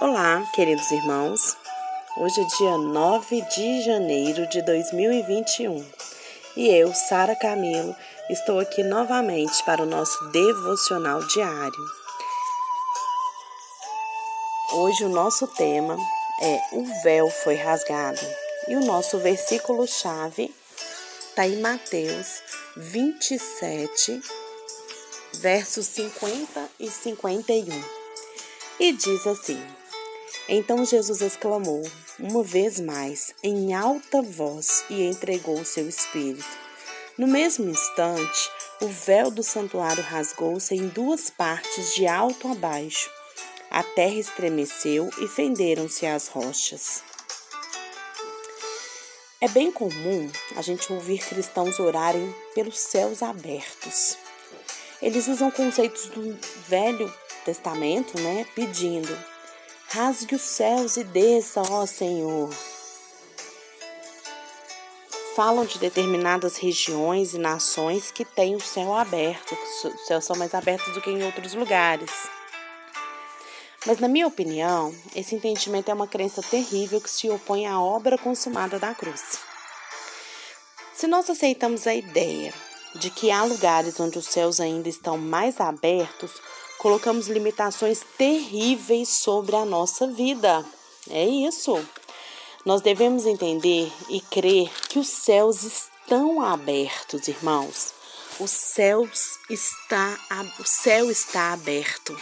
Olá, queridos irmãos. Hoje é dia 9 de janeiro de 2021 e eu, Sara Camilo, estou aqui novamente para o nosso devocional diário. Hoje o nosso tema é O véu foi rasgado e o nosso versículo-chave está em Mateus 27, versos 50 e 51. E diz assim: Então Jesus exclamou uma vez mais, em alta voz, e entregou o seu espírito. No mesmo instante, o véu do santuário rasgou-se em duas partes, de alto a baixo. A terra estremeceu e fenderam-se as rochas. É bem comum a gente ouvir cristãos orarem pelos céus abertos. Eles usam conceitos do Velho Testamento, né, pedindo: rasgue os céus e desça, ó Senhor. Falam de determinadas regiões e nações que têm o céu aberto, que os céus são mais abertos do que em outros lugares. Mas, na minha opinião, esse entendimento é uma crença terrível que se opõe à obra consumada da cruz. Se nós aceitamos a ideia de que há lugares onde os céus ainda estão mais abertos, colocamos limitações terríveis sobre a nossa vida. É isso. Nós devemos entender e crer que os céus estão abertos, irmãos. O céu está, o céu está aberto.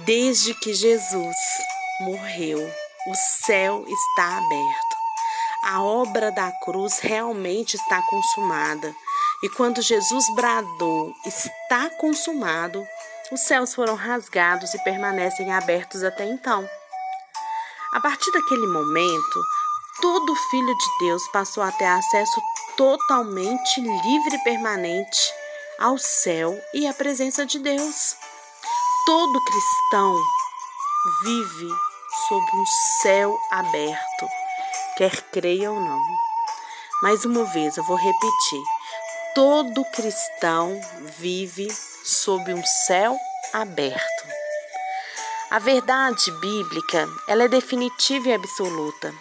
Desde que Jesus morreu, o céu está aberto. A obra da cruz realmente está consumada. E quando Jesus bradou, está consumado, os céus foram rasgados e permanecem abertos até então. A partir daquele momento, todo filho de Deus passou a ter acesso totalmente livre e permanente ao céu e à presença de Deus. Todo cristão vive sob um céu aberto, quer creia ou não. Mais uma vez eu vou repetir: todo cristão vive sob um céu aberto. A verdade bíblica, ela é definitiva e absoluta.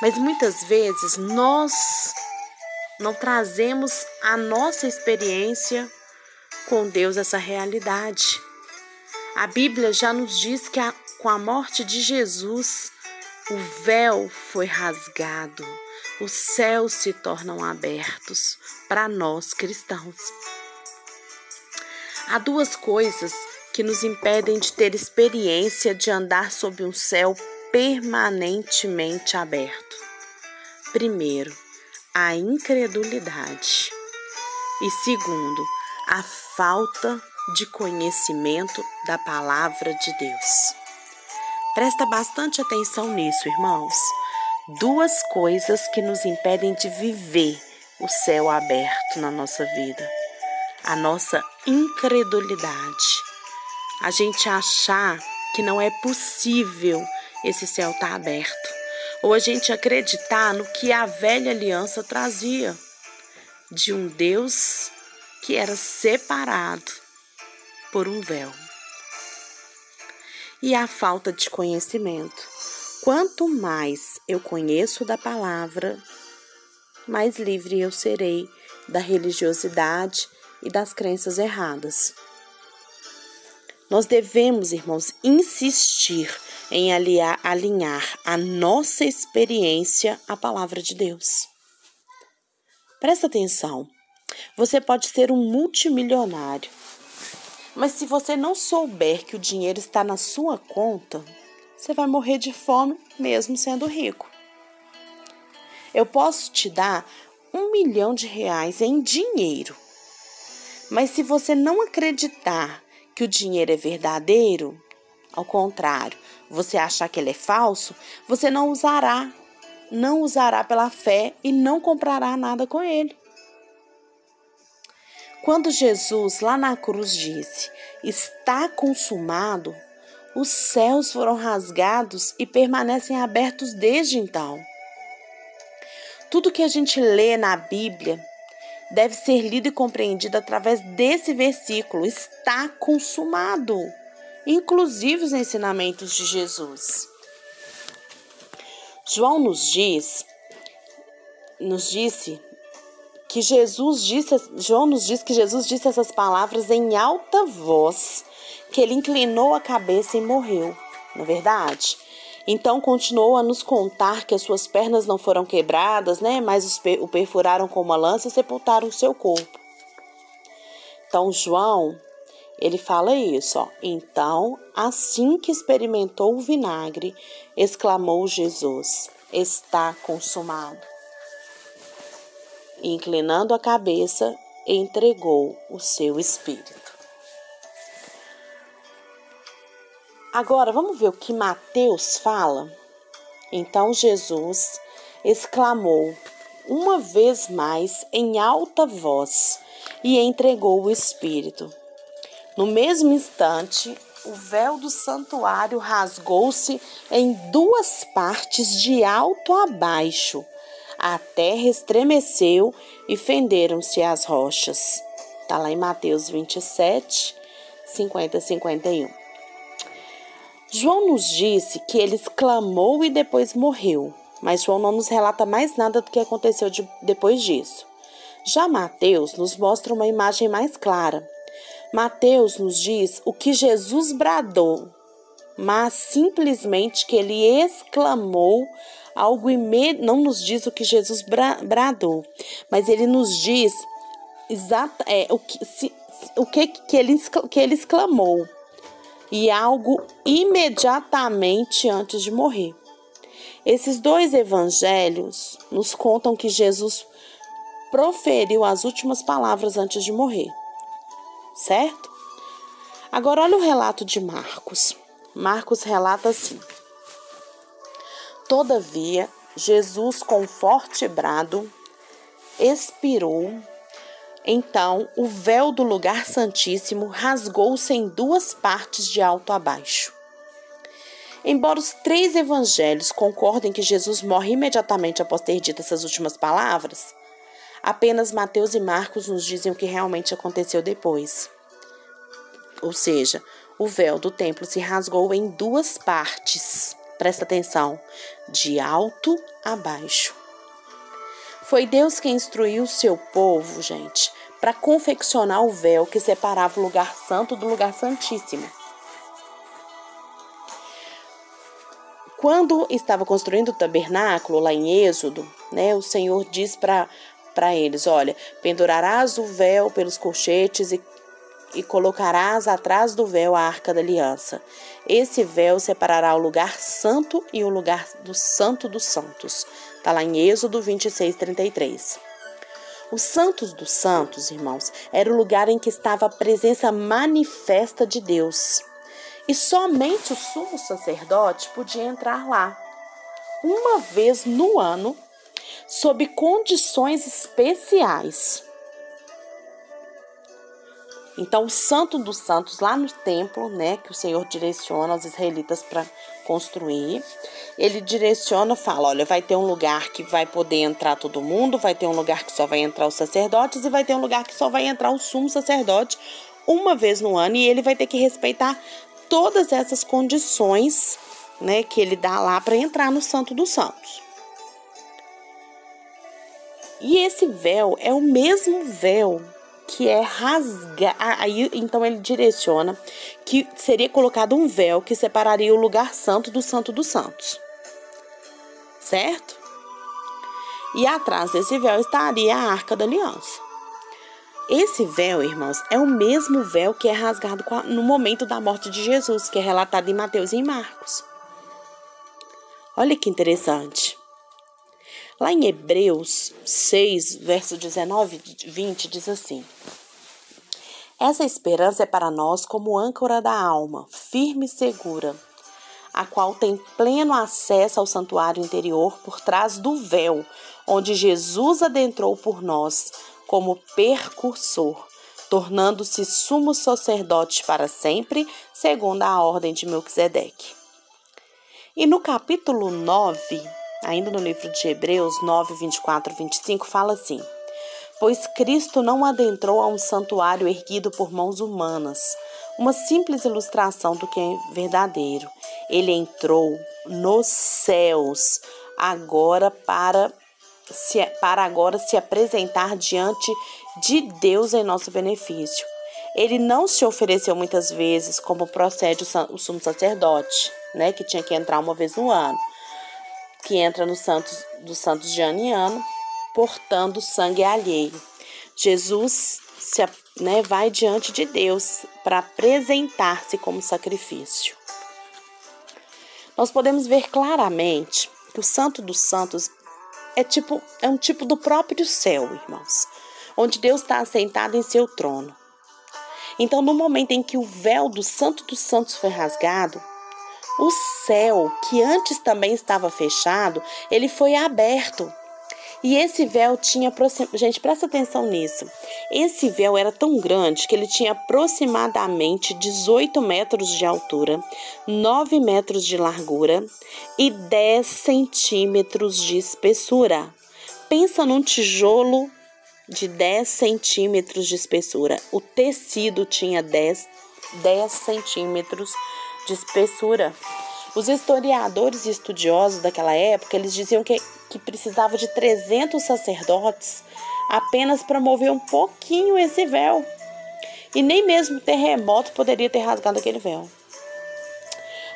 Mas muitas vezes nós não trazemos a nossa experiência com Deus essa realidade. A Bíblia já nos diz que a, com a morte de Jesus, o véu foi rasgado, os céus se tornam abertos para nós cristãos. Há duas coisas que nos impedem de ter experiência de andar sob um céu permanentemente aberto. Primeiro, a incredulidade. E segundo, a falta de conhecimento da palavra de Deus. Presta bastante atenção nisso, irmãos. Duas coisas que nos impedem de viver o céu aberto na nossa vida: a nossa incredulidade, a gente achar que não é possível esse céu estar tá aberto, ou a gente acreditar no que a velha aliança trazia de um Deus que era separado por um véu. E a falta de conhecimento. Quanto mais eu conheço da palavra, mais livre eu serei da religiosidade e das crenças erradas. Nós devemos, irmãos, insistir em aliar, alinhar a nossa experiência à palavra de Deus. Presta atenção. Você pode ser um multimilionário, mas se você não souber que o dinheiro está na sua conta, você vai morrer de fome mesmo sendo rico. Eu posso te dar um milhão de reais em dinheiro, mas se você não acreditar que o dinheiro é verdadeiro, ao contrário, você achar que ele é falso, você não usará, não usará pela fé e não comprará nada com ele. Quando Jesus lá na cruz disse: Está consumado, os céus foram rasgados e permanecem abertos desde então. Tudo que a gente lê na Bíblia deve ser lido e compreendido através desse versículo: Está consumado. inclusive os ensinamentos de Jesus. João nos diz, nos disse que Jesus disse, João nos diz que Jesus disse essas palavras em alta voz, que ele inclinou a cabeça e morreu, não é verdade? Então continuou a nos contar que as suas pernas não foram quebradas, né? Mas o perfuraram com uma lança e sepultaram o seu corpo. Então João, ele fala isso, ó. Então, assim que experimentou o vinagre, exclamou Jesus: Está consumado. E, inclinando a cabeça, entregou o seu espírito. Agora vamos ver o que Mateus fala. Então Jesus exclamou uma vez mais em alta voz e entregou o Espírito. No mesmo instante, o véu do santuário rasgou-se em duas partes de alto a baixo. A terra estremeceu e fenderam-se as rochas. Está lá em Mateus 27, 50 51. João nos disse que ele exclamou e depois morreu, mas João não nos relata mais nada do que aconteceu de, depois disso. Já Mateus nos mostra uma imagem mais clara. Mateus nos diz o que Jesus bradou, mas simplesmente que ele exclamou algo imediato. Não nos diz o que Jesus bra bradou, mas ele nos diz exata, é, o, que, se, o que, que, ele, que ele exclamou e algo imediatamente antes de morrer. Esses dois evangelhos nos contam que Jesus proferiu as últimas palavras antes de morrer. Certo? Agora olha o relato de Marcos. Marcos relata assim: Todavia, Jesus, com forte brado, expirou então o véu do lugar santíssimo rasgou-se em duas partes de alto a baixo. Embora os três evangelhos concordem que Jesus morre imediatamente após ter dito essas últimas palavras, apenas Mateus e Marcos nos dizem o que realmente aconteceu depois. Ou seja, o véu do templo se rasgou em duas partes. Presta atenção, de alto a baixo. Foi Deus quem instruiu o seu povo, gente, para confeccionar o véu que separava o lugar santo do lugar santíssimo. Quando estava construindo o tabernáculo lá em Êxodo, né, o Senhor diz para eles: Olha, pendurarás o véu pelos colchetes e, e colocarás atrás do véu a arca da aliança. Esse véu separará o lugar santo e o lugar do santo dos santos. Está lá em Êxodo 26, 33. Os Santos dos Santos, irmãos, era o lugar em que estava a presença manifesta de Deus. E somente o sumo sacerdote podia entrar lá, uma vez no ano, sob condições especiais. Então, o Santo dos Santos, lá no templo, né, que o Senhor direciona os israelitas para construir, ele direciona, fala: olha, vai ter um lugar que vai poder entrar todo mundo, vai ter um lugar que só vai entrar os sacerdotes e vai ter um lugar que só vai entrar o sumo sacerdote uma vez no ano e ele vai ter que respeitar todas essas condições, né, que ele dá lá para entrar no Santo dos Santos. E esse véu é o mesmo véu que é rasgar. Aí então ele direciona que seria colocado um véu que separaria o lugar santo do santo dos santos. Certo? E atrás desse véu estaria a arca da aliança. Esse véu, irmãos, é o mesmo véu que é rasgado no momento da morte de Jesus, que é relatado em Mateus e em Marcos. Olha que interessante. Lá em Hebreus 6, verso 19 e 20, diz assim: Essa esperança é para nós como âncora da alma, firme e segura, a qual tem pleno acesso ao santuário interior por trás do véu, onde Jesus adentrou por nós como percursor, tornando-se sumo sacerdote para sempre, segundo a ordem de Melquisedeque. E no capítulo 9, ainda no livro de Hebreus 9, 24 25, fala assim: Pois Cristo não adentrou a um santuário erguido por mãos humanas, uma simples ilustração do que é verdadeiro. Ele entrou nos céus agora para se, para agora se apresentar diante de Deus em nosso benefício. Ele não se ofereceu muitas vezes, como procede o sumo sacerdote, né, que tinha que entrar uma vez no ano, que entra no Santos dos Santos de ano em ano, portando sangue alheio. Jesus se, né, vai diante de Deus para apresentar-se como sacrifício. Nós podemos ver claramente que o Santo dos Santos é tipo é um tipo do próprio céu, irmãos, onde Deus está assentado em seu trono. Então, no momento em que o véu do Santo dos Santos foi rasgado, o céu, que antes também estava fechado, ele foi aberto. E esse véu tinha. Gente, presta atenção nisso. Esse véu era tão grande que ele tinha aproximadamente 18 metros de altura, 9 metros de largura e 10 centímetros de espessura. Pensa num tijolo de 10 centímetros de espessura. O tecido tinha 10, 10 centímetros de espessura. Os historiadores e estudiosos daquela época, eles diziam que, que precisava de 300 sacerdotes apenas para mover um pouquinho esse véu. E nem mesmo terremoto poderia ter rasgado aquele véu.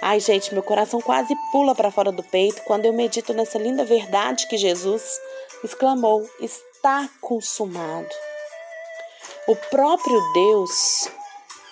Ai, gente, meu coração quase pula para fora do peito quando eu medito nessa linda verdade que Jesus exclamou: está consumado. O próprio Deus,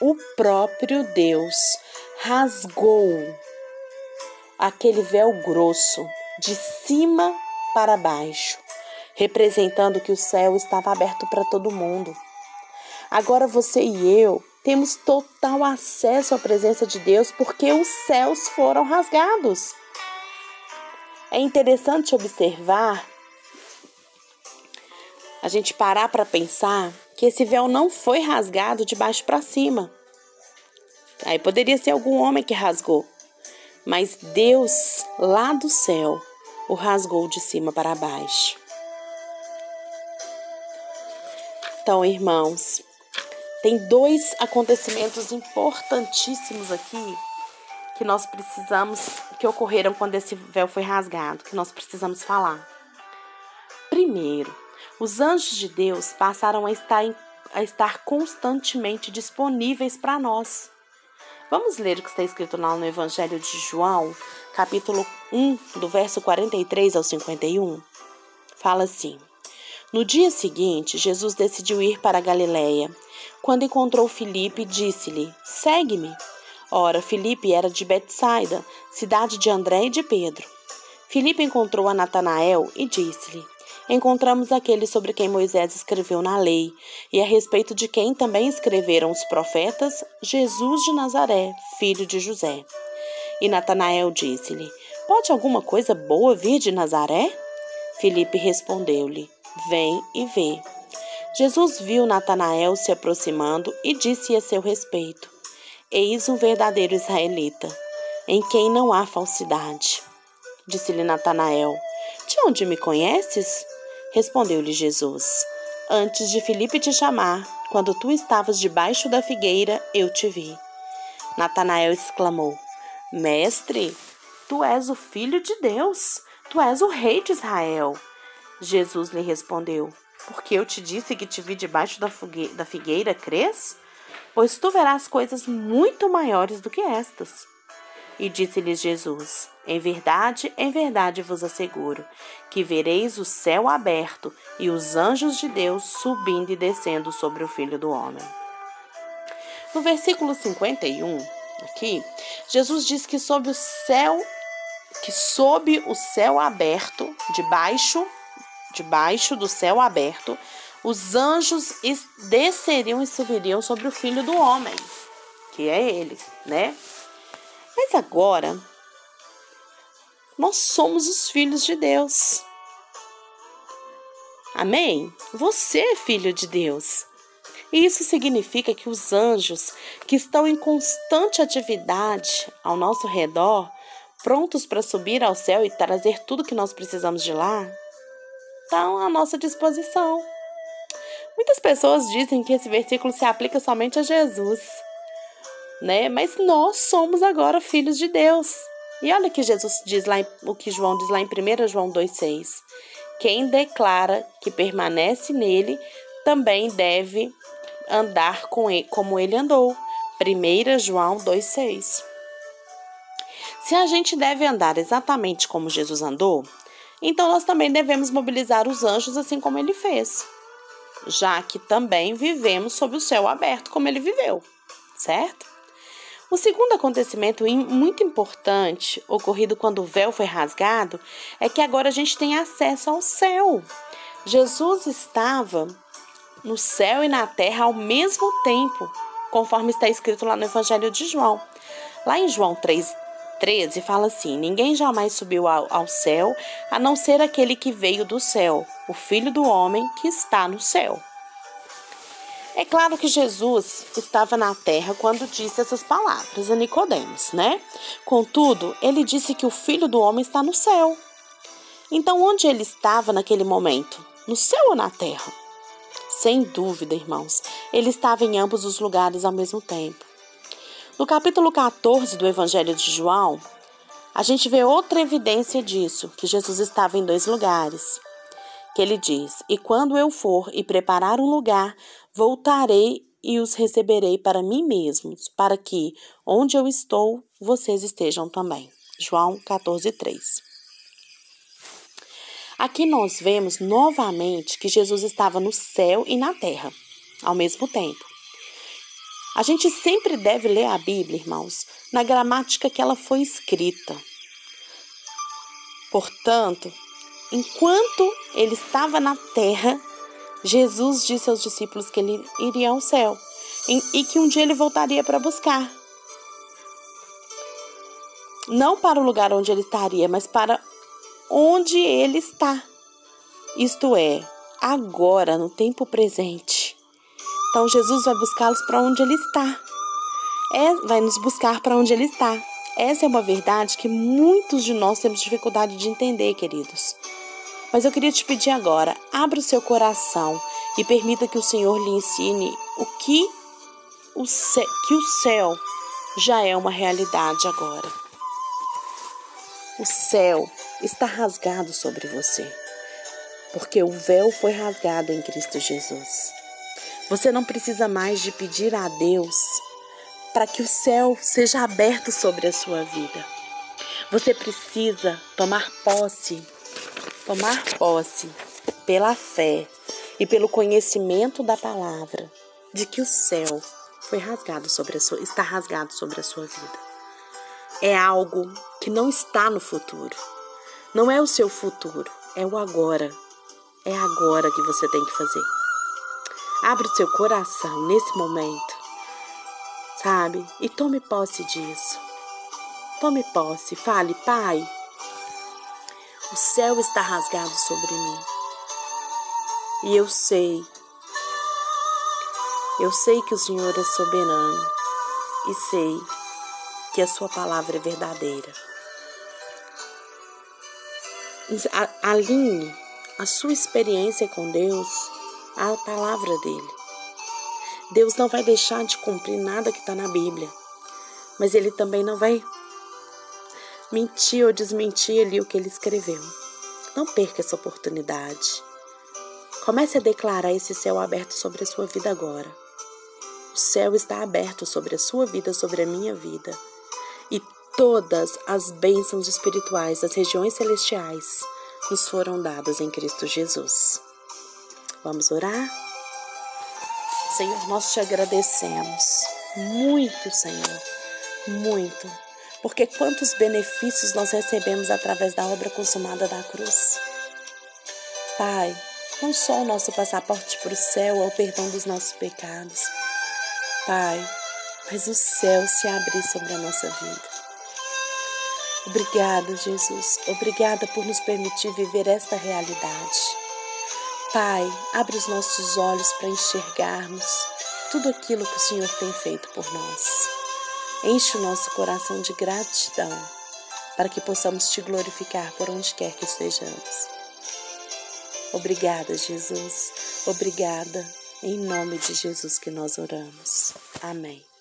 o próprio Deus rasgou aquele véu grosso de cima para baixo, representando que o céu estava aberto para todo mundo. Agora você e eu temos total acesso à presença de Deus porque os céus foram rasgados. É interessante observar a gente parar para pensar que esse véu não foi rasgado de baixo para cima. Aí poderia ser algum homem que rasgou, mas Deus lá do céu o rasgou de cima para baixo. Então, irmãos, tem dois acontecimentos importantíssimos aqui que nós precisamos, que ocorreram quando esse véu foi rasgado, que nós precisamos falar. Primeiro, os anjos de Deus passaram a estar, a estar constantemente disponíveis para nós. Vamos ler o que está escrito lá no Evangelho de João, capítulo 1, do verso 43 ao 51. Fala assim: No dia seguinte, Jesus decidiu ir para Galiléia. Quando encontrou Filipe, disse-lhe: Segue-me. Ora, Filipe era de Betsaida, cidade de André e de Pedro. Filipe encontrou a Natanael e disse-lhe: encontramos aquele sobre quem Moisés escreveu na lei, e a respeito de quem também escreveram os profetas, Jesus de Nazaré, filho de José. E Natanael disse-lhe: Pode alguma coisa boa vir de Nazaré? Filipe respondeu-lhe: Vem e vê. Jesus viu Natanael se aproximando e disse a seu respeito: Eis um verdadeiro israelita, em quem não há falsidade. Disse-lhe Natanael: De onde me conheces? Respondeu-lhe Jesus: Antes de Filipe te chamar, quando tu estavas debaixo da figueira, eu te vi. Natanael exclamou: Mestre, tu és o filho de Deus, tu és o rei de Israel. Jesus lhe respondeu: Porque eu te disse que te vi debaixo da figueira, crês? Pois tu verás coisas muito maiores do que estas. E disse-lhes Jesus: Em verdade, em verdade vos asseguro que vereis o céu aberto e os anjos de Deus subindo e descendo sobre o Filho do Homem. No versículo 51, aqui, Jesus diz que sob o céu, que sob o céu aberto, debaixo, debaixo do céu aberto, os anjos desceriam e subiriam sobre o Filho do Homem, que é ele, né? Mas agora, nós somos os filhos de Deus. Amém? Você é filho de Deus. E isso significa que os anjos que estão em constante atividade ao nosso redor, prontos para subir ao céu e trazer tudo que nós precisamos de lá, estão à nossa disposição. Muitas pessoas dizem que esse versículo se aplica somente a Jesus. Né? Mas nós somos agora filhos de Deus. E olha que Jesus diz lá, o que João diz lá em 1 João 2,6. Quem declara que permanece nele também deve andar com ele, como ele andou. 1 João 2,6. Se a gente deve andar exatamente como Jesus andou, então nós também devemos mobilizar os anjos assim como ele fez, já que também vivemos sob o céu aberto como ele viveu, certo? O segundo acontecimento muito importante, ocorrido quando o véu foi rasgado, é que agora a gente tem acesso ao céu. Jesus estava no céu e na terra ao mesmo tempo, conforme está escrito lá no Evangelho de João. Lá em João 3, 13 fala assim: Ninguém jamais subiu ao, ao céu, a não ser aquele que veio do céu, o Filho do Homem que está no céu. É claro que Jesus estava na terra quando disse essas palavras a Nicodemos, né? Contudo, ele disse que o Filho do Homem está no céu. Então, onde ele estava naquele momento? No céu ou na terra? Sem dúvida, irmãos, ele estava em ambos os lugares ao mesmo tempo. No capítulo 14 do Evangelho de João, a gente vê outra evidência disso, que Jesus estava em dois lugares. Que ele diz: E quando eu for e preparar um lugar, voltarei e os receberei para mim mesmos, para que, onde eu estou, vocês estejam também. João 14, 3. Aqui nós vemos novamente que Jesus estava no céu e na terra, ao mesmo tempo. A gente sempre deve ler a Bíblia, irmãos, na gramática que ela foi escrita. Portanto, enquanto ele estava na terra, Jesus disse aos discípulos que ele iria ao céu e que um dia ele voltaria para buscar. Não para o lugar onde ele estaria, mas para onde ele está. Isto é, agora, no tempo presente. Então Jesus vai buscá-los para onde ele está. É, vai nos buscar para onde ele está. Essa é uma verdade que muitos de nós temos dificuldade de entender, queridos. Mas eu queria te pedir agora, abra o seu coração e permita que o Senhor lhe ensine o que o céu, que o céu já é uma realidade agora. O céu está rasgado sobre você, porque o véu foi rasgado em Cristo Jesus. Você não precisa mais de pedir a Deus para que o céu seja aberto sobre a sua vida. Você precisa tomar posse, tomar posse pela fé e pelo conhecimento da palavra de que o céu foi rasgado sobre a sua, está rasgado sobre a sua vida. É algo que não está no futuro. Não é o seu futuro, é o agora. É agora que você tem que fazer. Abra o seu coração nesse momento, sabe? E tome posse disso. Tome posse, fale, Pai, o céu está rasgado sobre mim. E eu sei, eu sei que o Senhor é soberano e sei que a Sua palavra é verdadeira. Alinhe a sua experiência com Deus a palavra dele. Deus não vai deixar de cumprir nada que está na Bíblia, mas ele também não vai mentir ou desmentir ali o que ele escreveu. Não perca essa oportunidade. Comece a declarar esse céu aberto sobre a sua vida agora. O céu está aberto sobre a sua vida, sobre a minha vida. E todas as bênçãos espirituais das regiões celestiais nos foram dadas em Cristo Jesus. Vamos orar? Senhor, nós te agradecemos muito, Senhor, muito, porque quantos benefícios nós recebemos através da obra consumada da cruz. Pai, não só o nosso passaporte para o céu é o perdão dos nossos pecados, Pai, mas o céu se abrir sobre a nossa vida. Obrigada, Jesus. Obrigada por nos permitir viver esta realidade. Pai, abre os nossos olhos para enxergarmos tudo aquilo que o Senhor tem feito por nós. Enche o nosso coração de gratidão para que possamos te glorificar por onde quer que estejamos. Obrigada, Jesus. Obrigada. Em nome de Jesus que nós oramos. Amém.